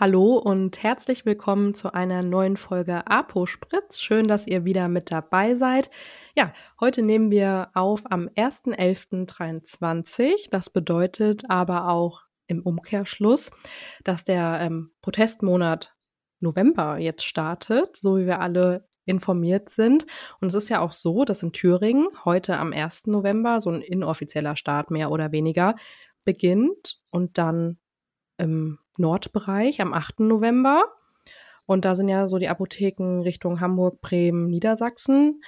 Hallo und herzlich willkommen zu einer neuen Folge Apo Spritz. Schön, dass ihr wieder mit dabei seid. Ja, heute nehmen wir auf am 1.11.23. Das bedeutet aber auch im Umkehrschluss, dass der ähm, Protestmonat November jetzt startet, so wie wir alle informiert sind. Und es ist ja auch so, dass in Thüringen heute am 1. November so ein inoffizieller Start mehr oder weniger beginnt und dann im Nordbereich am 8. November. Und da sind ja so die Apotheken Richtung Hamburg, Bremen, Niedersachsen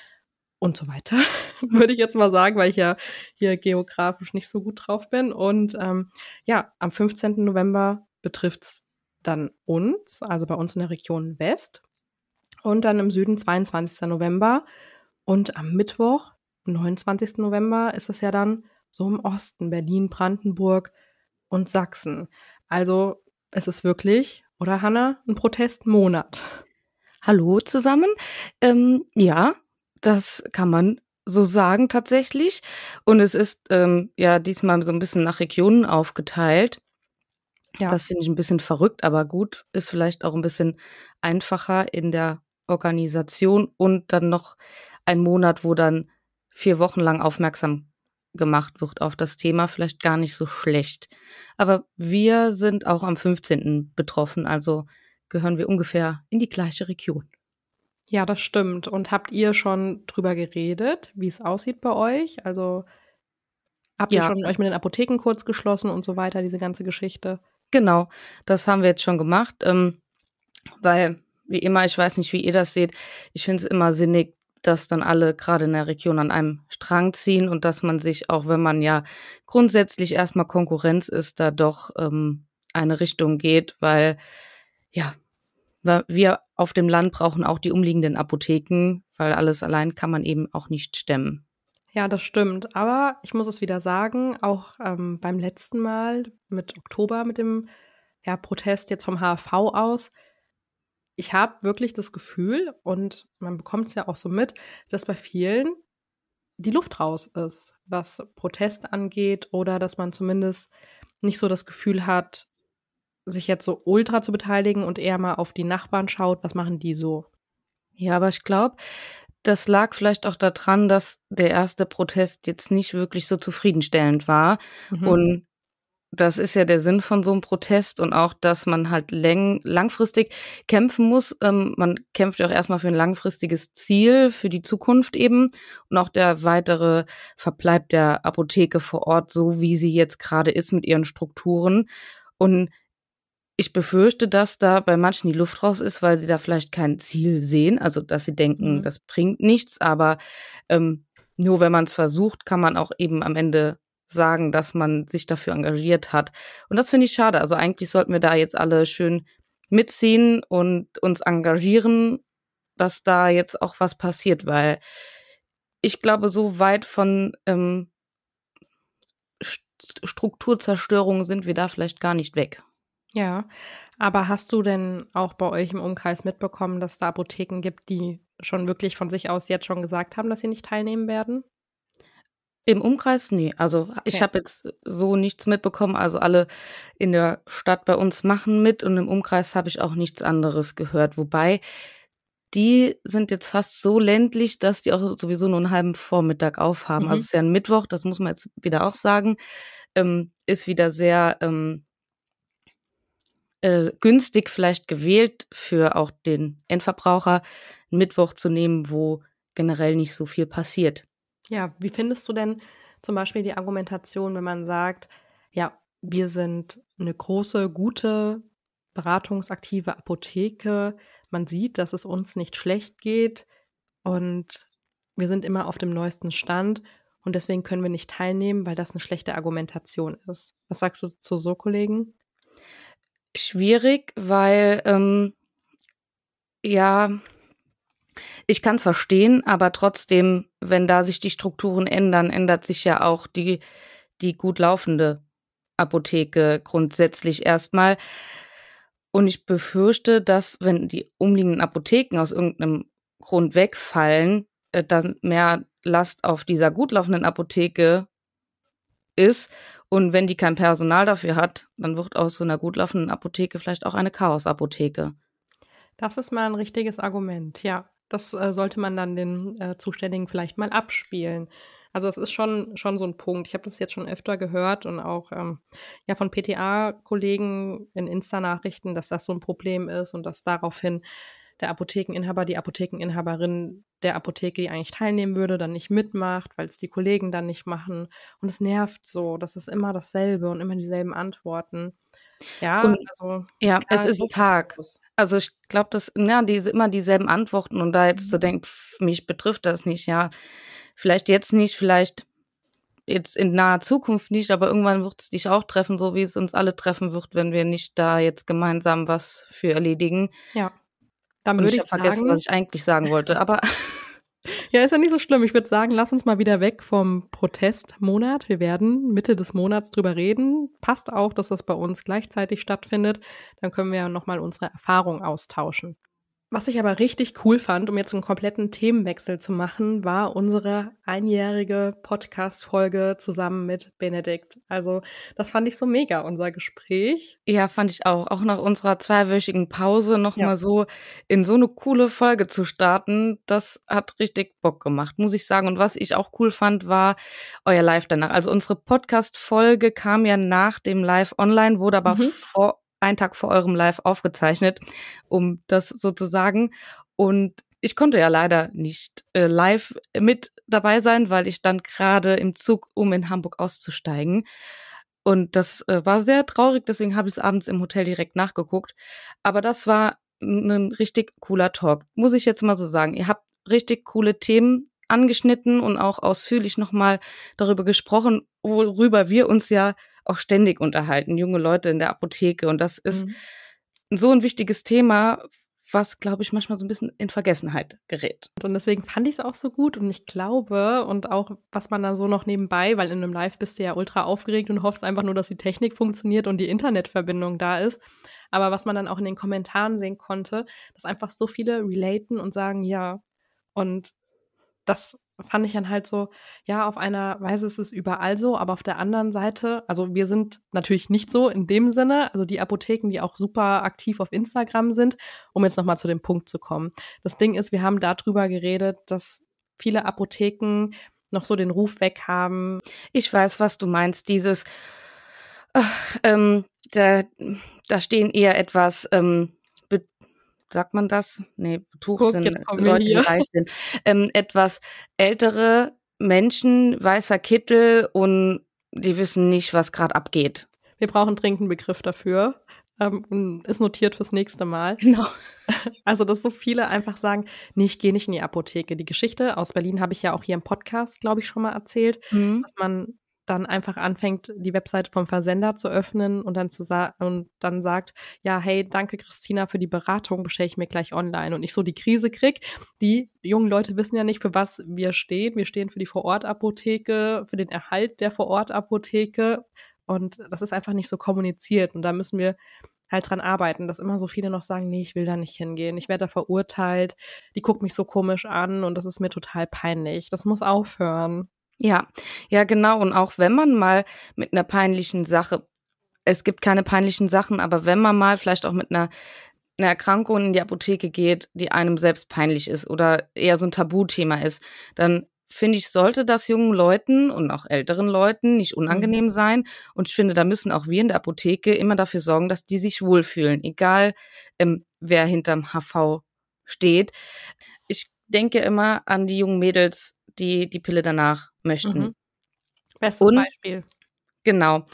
und so weiter, würde ich jetzt mal sagen, weil ich ja hier geografisch nicht so gut drauf bin. Und ähm, ja, am 15. November betrifft's dann uns, also bei uns in der Region West. Und dann im Süden 22. November. Und am Mittwoch, 29. November, ist es ja dann so im Osten, Berlin, Brandenburg und Sachsen. Also es ist wirklich, oder Hanna, ein Protestmonat. Hallo zusammen. Ähm, ja, das kann man so sagen tatsächlich. Und es ist ähm, ja diesmal so ein bisschen nach Regionen aufgeteilt. Ja. Das finde ich ein bisschen verrückt, aber gut, ist vielleicht auch ein bisschen einfacher in der Organisation und dann noch ein Monat, wo dann vier Wochen lang aufmerksam gemacht wird auf das Thema, vielleicht gar nicht so schlecht. Aber wir sind auch am 15. betroffen, also gehören wir ungefähr in die gleiche Region. Ja, das stimmt. Und habt ihr schon drüber geredet, wie es aussieht bei euch? Also habt ja. ihr schon euch mit den Apotheken kurz geschlossen und so weiter, diese ganze Geschichte? Genau, das haben wir jetzt schon gemacht, ähm, weil wie immer, ich weiß nicht, wie ihr das seht, ich finde es immer sinnig, dass dann alle gerade in der Region an einem Strang ziehen und dass man sich, auch wenn man ja grundsätzlich erstmal Konkurrenz ist, da doch ähm, eine Richtung geht, weil ja, wir auf dem Land brauchen auch die umliegenden Apotheken, weil alles allein kann man eben auch nicht stemmen. Ja, das stimmt. Aber ich muss es wieder sagen, auch ähm, beim letzten Mal mit Oktober, mit dem ja, Protest jetzt vom HV aus, ich habe wirklich das Gefühl, und man bekommt es ja auch so mit, dass bei vielen die Luft raus ist, was Protest angeht, oder dass man zumindest nicht so das Gefühl hat, sich jetzt so ultra zu beteiligen und eher mal auf die Nachbarn schaut, was machen die so. Ja, aber ich glaube, das lag vielleicht auch daran, dass der erste Protest jetzt nicht wirklich so zufriedenstellend war mhm. und das ist ja der Sinn von so einem Protest und auch, dass man halt läng langfristig kämpfen muss. Ähm, man kämpft ja auch erstmal für ein langfristiges Ziel, für die Zukunft eben und auch der weitere Verbleib der Apotheke vor Ort, so wie sie jetzt gerade ist mit ihren Strukturen. Und ich befürchte, dass da bei manchen die Luft raus ist, weil sie da vielleicht kein Ziel sehen, also dass sie denken, mhm. das bringt nichts, aber ähm, nur wenn man es versucht, kann man auch eben am Ende sagen, dass man sich dafür engagiert hat. Und das finde ich schade. Also eigentlich sollten wir da jetzt alle schön mitziehen und uns engagieren, dass da jetzt auch was passiert, weil ich glaube, so weit von ähm, Strukturzerstörung sind wir da vielleicht gar nicht weg. Ja, aber hast du denn auch bei euch im Umkreis mitbekommen, dass da Apotheken gibt, die schon wirklich von sich aus jetzt schon gesagt haben, dass sie nicht teilnehmen werden? Im Umkreis? Nee. Also okay. ich habe jetzt so nichts mitbekommen. Also alle in der Stadt bei uns machen mit und im Umkreis habe ich auch nichts anderes gehört. Wobei die sind jetzt fast so ländlich, dass die auch sowieso nur einen halben Vormittag aufhaben. Mhm. Also es ist ja ein Mittwoch, das muss man jetzt wieder auch sagen. Ähm, ist wieder sehr ähm, äh, günstig vielleicht gewählt für auch den Endverbraucher, einen Mittwoch zu nehmen, wo generell nicht so viel passiert. Ja, wie findest du denn zum Beispiel die Argumentation, wenn man sagt, ja, wir sind eine große, gute, beratungsaktive Apotheke. Man sieht, dass es uns nicht schlecht geht und wir sind immer auf dem neuesten Stand und deswegen können wir nicht teilnehmen, weil das eine schlechte Argumentation ist. Was sagst du zu so Kollegen? Schwierig, weil ähm, ja, ich kann es verstehen, aber trotzdem, wenn da sich die Strukturen ändern, ändert sich ja auch die, die gut laufende Apotheke grundsätzlich erstmal. Und ich befürchte, dass wenn die umliegenden Apotheken aus irgendeinem Grund wegfallen, äh, dann mehr Last auf dieser gut laufenden Apotheke ist. Und wenn die kein Personal dafür hat, dann wird aus so einer gut laufenden Apotheke vielleicht auch eine Chaosapotheke. Das ist mal ein richtiges Argument, ja. Das äh, sollte man dann den äh, Zuständigen vielleicht mal abspielen. Also das ist schon, schon so ein Punkt. Ich habe das jetzt schon öfter gehört und auch ähm, ja von PTA-Kollegen in Insta-Nachrichten, dass das so ein Problem ist und dass daraufhin der Apothekeninhaber, die Apothekeninhaberin der Apotheke, die eigentlich teilnehmen würde, dann nicht mitmacht, weil es die Kollegen dann nicht machen. Und es nervt so. Das ist immer dasselbe und immer dieselben Antworten. Ja, und, also ja, es ist ein Tag. Also ich glaube, dass ja, diese immer dieselben Antworten und da jetzt mhm. zu denken, pff, mich betrifft das nicht, ja, vielleicht jetzt nicht, vielleicht jetzt in naher Zukunft nicht, aber irgendwann wird es dich auch treffen, so wie es uns alle treffen wird, wenn wir nicht da jetzt gemeinsam was für erledigen. Ja. Dann würde ich, ich vergessen, was ich eigentlich sagen wollte, aber Ja, ist ja nicht so schlimm. Ich würde sagen, lass uns mal wieder weg vom Protestmonat. Wir werden Mitte des Monats drüber reden. Passt auch, dass das bei uns gleichzeitig stattfindet. Dann können wir ja nochmal unsere Erfahrungen austauschen. Was ich aber richtig cool fand, um jetzt einen kompletten Themenwechsel zu machen, war unsere einjährige Podcast-Folge zusammen mit Benedikt. Also, das fand ich so mega, unser Gespräch. Ja, fand ich auch. Auch nach unserer zweiwöchigen Pause nochmal ja. so in so eine coole Folge zu starten, das hat richtig Bock gemacht, muss ich sagen. Und was ich auch cool fand, war euer Live danach. Also, unsere Podcast-Folge kam ja nach dem Live online, wurde aber mhm. vor einen Tag vor eurem Live aufgezeichnet, um das sozusagen. Und ich konnte ja leider nicht äh, live mit dabei sein, weil ich stand gerade im Zug, um in Hamburg auszusteigen. Und das äh, war sehr traurig, deswegen habe ich es abends im Hotel direkt nachgeguckt. Aber das war ein richtig cooler Talk, muss ich jetzt mal so sagen. Ihr habt richtig coole Themen angeschnitten und auch ausführlich nochmal darüber gesprochen, worüber wir uns ja auch ständig unterhalten, junge Leute in der Apotheke. Und das ist mhm. so ein wichtiges Thema, was, glaube ich, manchmal so ein bisschen in Vergessenheit gerät. Und deswegen fand ich es auch so gut und ich glaube und auch, was man da so noch nebenbei, weil in einem Live bist du ja ultra aufgeregt und hoffst einfach nur, dass die Technik funktioniert und die Internetverbindung da ist. Aber was man dann auch in den Kommentaren sehen konnte, dass einfach so viele relaten und sagen, ja. Und das fand ich dann halt so, ja, auf einer Weise ist es überall so, aber auf der anderen Seite, also wir sind natürlich nicht so in dem Sinne, also die Apotheken, die auch super aktiv auf Instagram sind, um jetzt nochmal zu dem Punkt zu kommen. Das Ding ist, wir haben darüber geredet, dass viele Apotheken noch so den Ruf weg haben. Ich weiß, was du meinst, dieses, ach, ähm, da, da stehen eher etwas, ähm, sagt man das? Nee, betucht sind Leute, die reich sind. Ähm, etwas ältere Menschen, weißer Kittel und die wissen nicht, was gerade abgeht. Wir brauchen dringend einen Begriff dafür. Ähm, ist notiert fürs nächste Mal. Genau. Also, dass so viele einfach sagen, nee, ich gehe nicht in die Apotheke. Die Geschichte aus Berlin habe ich ja auch hier im Podcast, glaube ich, schon mal erzählt, mhm. dass man dann einfach anfängt, die Webseite vom Versender zu öffnen und dann zu und dann sagt, ja, hey, danke Christina für die Beratung, bestelle ich mir gleich online und ich so die Krise krieg. Die jungen Leute wissen ja nicht, für was wir stehen. Wir stehen für die Vorortapotheke, für den Erhalt der Vorortapotheke und das ist einfach nicht so kommuniziert und da müssen wir halt dran arbeiten, dass immer so viele noch sagen, nee, ich will da nicht hingehen, ich werde da verurteilt, die guckt mich so komisch an und das ist mir total peinlich. Das muss aufhören. Ja, ja, genau. Und auch wenn man mal mit einer peinlichen Sache, es gibt keine peinlichen Sachen, aber wenn man mal vielleicht auch mit einer, einer Erkrankung in die Apotheke geht, die einem selbst peinlich ist oder eher so ein Tabuthema ist, dann finde ich, sollte das jungen Leuten und auch älteren Leuten nicht unangenehm mhm. sein. Und ich finde, da müssen auch wir in der Apotheke immer dafür sorgen, dass die sich wohlfühlen, egal ähm, wer hinterm HV steht. Ich denke immer an die jungen Mädels, die die Pille danach möchten. Mhm. Bestes und, Beispiel. Genau.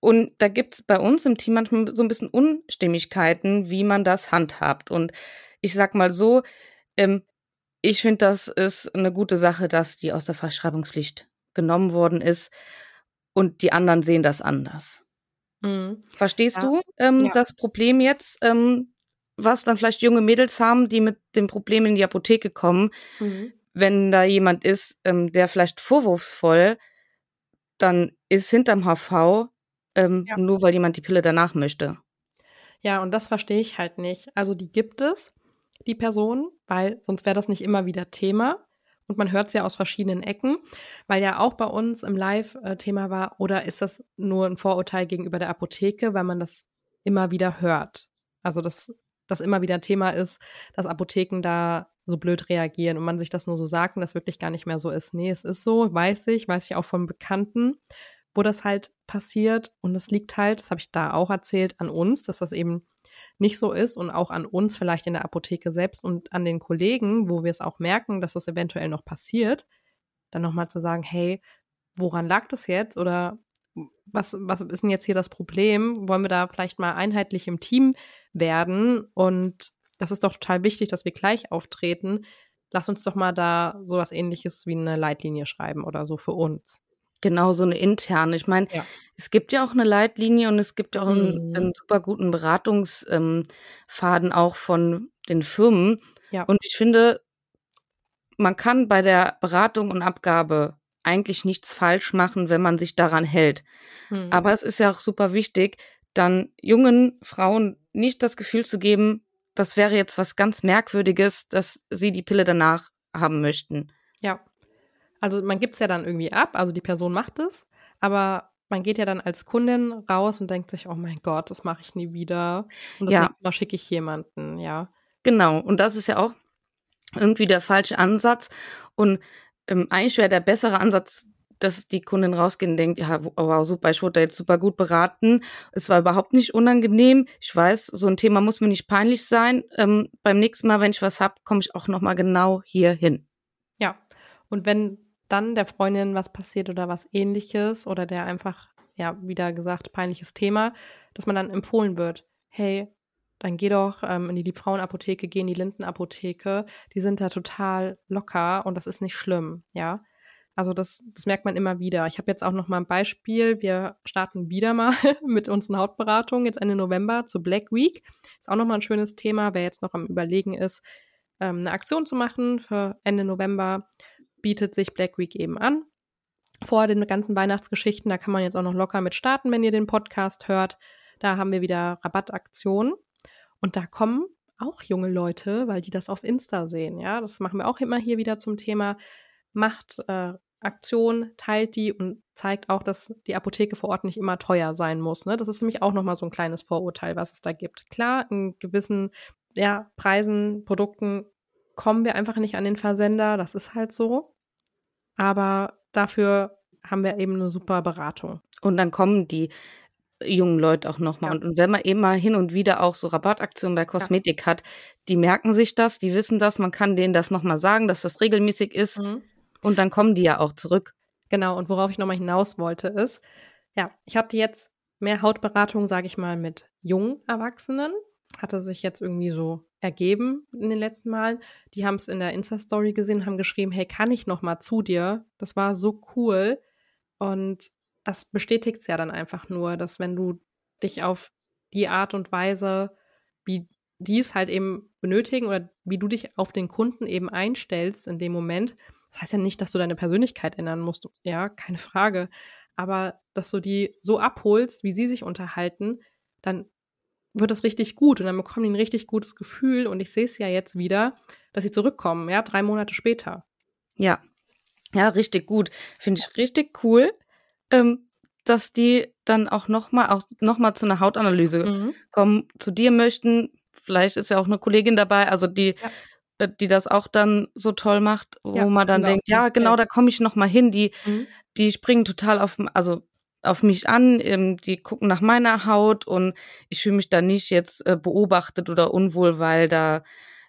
Und da gibt es bei uns im Team manchmal so ein bisschen Unstimmigkeiten, wie man das handhabt. Und ich sag mal so, ähm, ich finde, das ist eine gute Sache, dass die aus der Verschreibungspflicht genommen worden ist. Und die anderen sehen das anders. Mhm. Verstehst ja. du ähm, ja. das Problem jetzt, ähm, was dann vielleicht junge Mädels haben, die mit dem Problem in die Apotheke kommen? Mhm wenn da jemand ist, ähm, der vielleicht vorwurfsvoll dann ist hinterm HV, ähm, ja. nur weil jemand die Pille danach möchte. Ja, und das verstehe ich halt nicht. Also die gibt es, die Person, weil sonst wäre das nicht immer wieder Thema. Und man hört es ja aus verschiedenen Ecken, weil ja auch bei uns im Live-Thema war, oder ist das nur ein Vorurteil gegenüber der Apotheke, weil man das immer wieder hört? Also, dass das immer wieder Thema ist, dass Apotheken da so blöd reagieren und man sich das nur so sagt und das wirklich gar nicht mehr so ist. Nee, es ist so, weiß ich, weiß ich auch von Bekannten, wo das halt passiert. Und es liegt halt, das habe ich da auch erzählt, an uns, dass das eben nicht so ist und auch an uns vielleicht in der Apotheke selbst und an den Kollegen, wo wir es auch merken, dass das eventuell noch passiert, dann nochmal zu sagen, hey, woran lag das jetzt oder was, was ist denn jetzt hier das Problem? Wollen wir da vielleicht mal einheitlich im Team werden? Und das ist doch total wichtig, dass wir gleich auftreten. Lass uns doch mal da sowas ähnliches wie eine Leitlinie schreiben oder so für uns. Genau, so eine interne. Ich meine, ja. es gibt ja auch eine Leitlinie und es gibt auch einen, mhm. einen super guten Beratungsfaden ähm, auch von den Firmen. Ja. Und ich finde, man kann bei der Beratung und Abgabe eigentlich nichts falsch machen, wenn man sich daran hält. Mhm. Aber es ist ja auch super wichtig, dann jungen Frauen nicht das Gefühl zu geben, das wäre jetzt was ganz Merkwürdiges, dass sie die Pille danach haben möchten. Ja. Also man gibt es ja dann irgendwie ab, also die Person macht es, aber man geht ja dann als Kundin raus und denkt sich, oh mein Gott, das mache ich nie wieder. Und das ja. nächste Mal schicke ich jemanden, ja. Genau, und das ist ja auch irgendwie der falsche Ansatz. Und ähm, eigentlich wäre der bessere Ansatz, dass die Kundin rausgehen und denkt, ja, wow, super, ich wurde jetzt super gut beraten. Es war überhaupt nicht unangenehm. Ich weiß, so ein Thema muss mir nicht peinlich sein. Ähm, beim nächsten Mal, wenn ich was habe, komme ich auch nochmal genau hier hin. Ja, und wenn dann der Freundin was passiert oder was ähnliches oder der einfach, ja, wieder gesagt, peinliches Thema, dass man dann empfohlen wird, hey, dann geh doch ähm, in die Liebfrauenapotheke, geh in die Lindenapotheke, die sind da total locker und das ist nicht schlimm, ja. Also das, das merkt man immer wieder. Ich habe jetzt auch noch mal ein Beispiel. Wir starten wieder mal mit unseren Hautberatungen jetzt Ende November zur Black Week. Ist auch noch mal ein schönes Thema, wer jetzt noch am Überlegen ist, ähm, eine Aktion zu machen für Ende November bietet sich Black Week eben an. Vor den ganzen Weihnachtsgeschichten, da kann man jetzt auch noch locker mit starten, wenn ihr den Podcast hört. Da haben wir wieder Rabattaktionen. Und da kommen auch junge Leute, weil die das auf Insta sehen. Ja, das machen wir auch immer hier wieder zum Thema. Macht äh, Aktion, teilt die und zeigt auch, dass die Apotheke vor Ort nicht immer teuer sein muss. Ne? Das ist nämlich auch nochmal so ein kleines Vorurteil, was es da gibt. Klar, in gewissen ja, Preisen, Produkten kommen wir einfach nicht an den Versender. Das ist halt so aber dafür haben wir eben eine super Beratung. Und dann kommen die jungen Leute auch nochmal. Ja. Und, und wenn man eben mal hin und wieder auch so Rabattaktionen bei Kosmetik ja. hat, die merken sich das, die wissen das, man kann denen das nochmal sagen, dass das regelmäßig ist. Mhm. Und dann kommen die ja auch zurück. Genau, und worauf ich nochmal hinaus wollte, ist, ja, ich hatte jetzt mehr Hautberatung, sage ich mal, mit jungen Erwachsenen. Hatte sich jetzt irgendwie so ergeben in den letzten Malen. Die haben es in der Insta-Story gesehen, haben geschrieben, hey, kann ich noch mal zu dir? Das war so cool. Und das bestätigt es ja dann einfach nur, dass wenn du dich auf die Art und Weise, wie die es halt eben benötigen oder wie du dich auf den Kunden eben einstellst in dem Moment, das heißt ja nicht, dass du deine Persönlichkeit ändern musst, ja, keine Frage, aber dass du die so abholst, wie sie sich unterhalten, dann wird das richtig gut und dann bekommen die ein richtig gutes Gefühl und ich sehe es ja jetzt wieder, dass sie zurückkommen, ja, drei Monate später. Ja, ja, richtig gut. Finde ich richtig cool, ähm, dass die dann auch nochmal auch noch mal zu einer Hautanalyse mhm. kommen, zu dir möchten. Vielleicht ist ja auch eine Kollegin dabei, also die, ja. Äh, die das auch dann so toll macht, wo ja, man dann denkt, ja, genau, da komme ich nochmal hin. Die, mhm. die springen total auf, also auf mich an, ähm, die gucken nach meiner Haut und ich fühle mich da nicht jetzt äh, beobachtet oder unwohl, weil da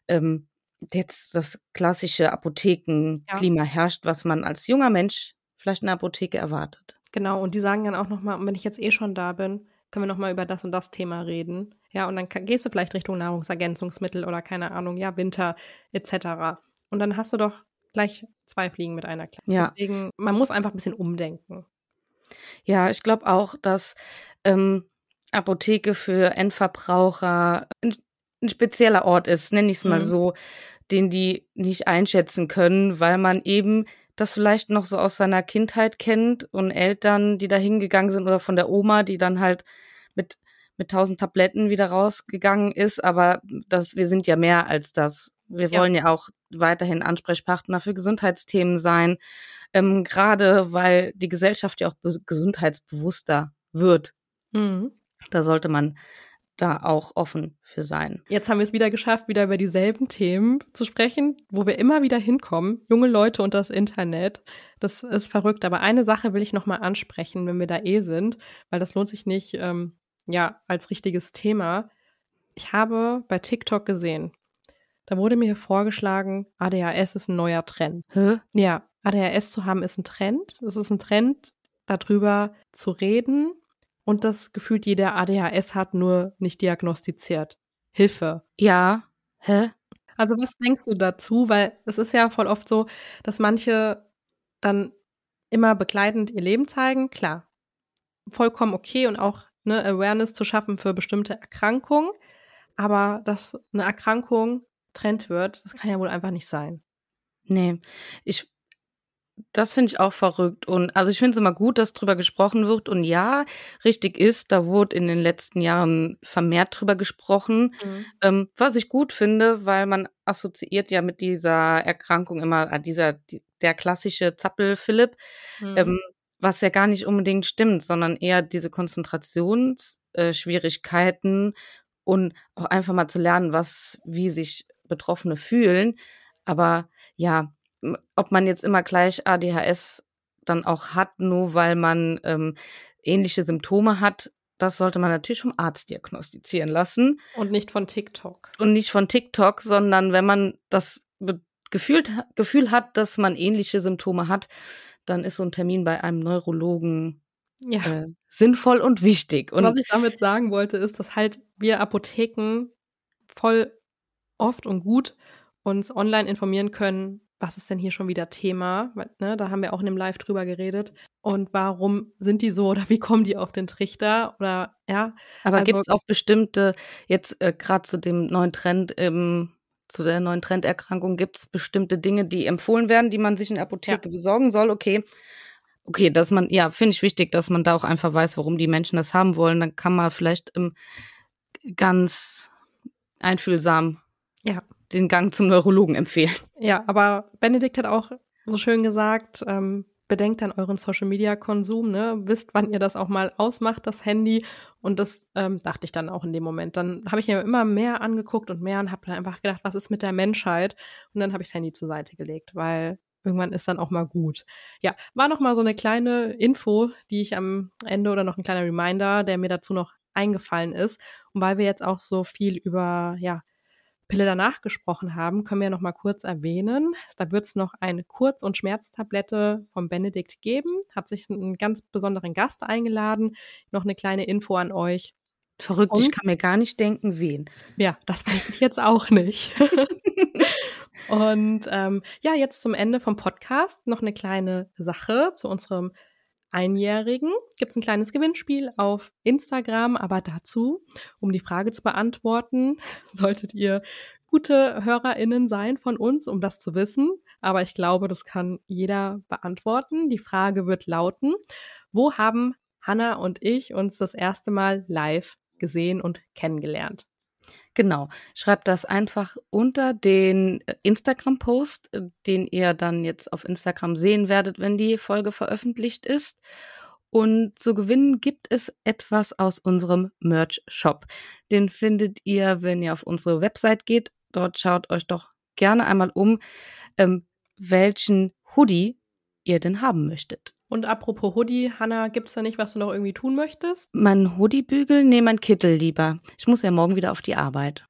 ähm, jetzt das klassische Apothekenklima ja. herrscht, was man als junger Mensch vielleicht in der Apotheke erwartet. Genau, und die sagen dann auch nochmal, wenn ich jetzt eh schon da bin, können wir nochmal über das und das Thema reden. Ja, und dann gehst du vielleicht Richtung Nahrungsergänzungsmittel oder keine Ahnung, ja, Winter etc. Und dann hast du doch gleich zwei Fliegen mit einer Klappe. Ja. Deswegen, man muss einfach ein bisschen umdenken. Ja, ich glaube auch, dass ähm, Apotheke für Endverbraucher ein, ein spezieller Ort ist, nenne ich es mal mhm. so, den die nicht einschätzen können, weil man eben das vielleicht noch so aus seiner Kindheit kennt und Eltern, die da hingegangen sind oder von der Oma, die dann halt mit mit tausend Tabletten wieder rausgegangen ist, aber das, wir sind ja mehr als das. Wir ja. wollen ja auch weiterhin Ansprechpartner für Gesundheitsthemen sein, ähm, gerade weil die Gesellschaft ja auch gesundheitsbewusster wird. Mhm. Da sollte man da auch offen für sein. Jetzt haben wir es wieder geschafft, wieder über dieselben Themen zu sprechen, wo wir immer wieder hinkommen. Junge Leute und das Internet. Das ist verrückt. Aber eine Sache will ich noch mal ansprechen, wenn wir da eh sind, weil das lohnt sich nicht, ähm, ja, als richtiges Thema. Ich habe bei TikTok gesehen, da wurde mir vorgeschlagen, ADHS ist ein neuer Trend. Hä? Ja, ADHS zu haben ist ein Trend. Es ist ein Trend, darüber zu reden und das gefühlt jeder ADHS hat, nur nicht diagnostiziert. Hilfe. Ja. Hä? Also was denkst du dazu? Weil es ist ja voll oft so, dass manche dann immer begleitend ihr Leben zeigen. Klar, vollkommen okay und auch ne, Awareness zu schaffen für bestimmte Erkrankungen. Aber dass eine Erkrankung Trend wird, das kann ja wohl einfach nicht sein. Nee, ich das finde ich auch verrückt. Und also ich finde es immer gut, dass drüber gesprochen wird. Und ja, richtig ist, da wurde in den letzten Jahren vermehrt drüber gesprochen. Mhm. Ähm, was ich gut finde, weil man assoziiert ja mit dieser Erkrankung immer äh, dieser die, der klassische Zappel-Philipp, mhm. ähm, was ja gar nicht unbedingt stimmt, sondern eher diese Konzentrationsschwierigkeiten äh, und auch einfach mal zu lernen, was wie sich Betroffene fühlen. Aber ja, ob man jetzt immer gleich ADHS dann auch hat, nur weil man ähm, ähnliche Symptome hat, das sollte man natürlich vom Arzt diagnostizieren lassen. Und nicht von TikTok. Und nicht von TikTok, sondern wenn man das Gefühl, Gefühl hat, dass man ähnliche Symptome hat, dann ist so ein Termin bei einem Neurologen ja. äh, sinnvoll und wichtig. Und was ich damit sagen wollte, ist, dass halt wir Apotheken voll oft und gut uns online informieren können, was ist denn hier schon wieder Thema? Ne, da haben wir auch in dem Live drüber geredet. Und warum sind die so oder wie kommen die auf den Trichter? Oder ja. Aber also, gibt es auch bestimmte, jetzt äh, gerade zu dem neuen Trend, ähm, zu der neuen Trenderkrankung, gibt es bestimmte Dinge, die empfohlen werden, die man sich in der Apotheke ja. besorgen soll? Okay. Okay, dass man, ja, finde ich wichtig, dass man da auch einfach weiß, warum die Menschen das haben wollen. Dann kann man vielleicht ähm, ganz einfühlsam ja den Gang zum Neurologen empfehlen. Ja, aber Benedikt hat auch so schön gesagt, ähm, bedenkt dann euren Social Media Konsum, ne? Wisst, wann ihr das auch mal ausmacht, das Handy. Und das ähm, dachte ich dann auch in dem Moment. Dann habe ich mir immer mehr angeguckt und mehr und habe dann einfach gedacht, was ist mit der Menschheit? Und dann habe ich das Handy zur Seite gelegt, weil irgendwann ist dann auch mal gut. Ja, war noch mal so eine kleine Info, die ich am Ende oder noch ein kleiner Reminder, der mir dazu noch eingefallen ist. Und weil wir jetzt auch so viel über ja Pille danach gesprochen haben, können wir noch mal kurz erwähnen. Da wird es noch eine Kurz- und Schmerztablette vom Benedikt geben. Hat sich einen ganz besonderen Gast eingeladen. Noch eine kleine Info an euch. Verrückt, und, ich kann mir gar nicht denken, wen. Ja, das weiß ich jetzt auch nicht. und ähm, ja, jetzt zum Ende vom Podcast noch eine kleine Sache zu unserem Einjährigen gibt es ein kleines Gewinnspiel auf Instagram, aber dazu, um die Frage zu beantworten, solltet ihr gute HörerInnen sein von uns, um das zu wissen. Aber ich glaube, das kann jeder beantworten. Die Frage wird lauten, wo haben Hannah und ich uns das erste Mal live gesehen und kennengelernt? Genau. Schreibt das einfach unter den äh, Instagram-Post, äh, den ihr dann jetzt auf Instagram sehen werdet, wenn die Folge veröffentlicht ist. Und zu gewinnen gibt es etwas aus unserem Merch-Shop. Den findet ihr, wenn ihr auf unsere Website geht. Dort schaut euch doch gerne einmal um, ähm, welchen Hoodie ihr denn haben möchtet. Und apropos Hoodie, Hanna, gibt's da nicht, was du noch irgendwie tun möchtest? Mein Hoodie bügeln? Nee, mein Kittel lieber. Ich muss ja morgen wieder auf die Arbeit.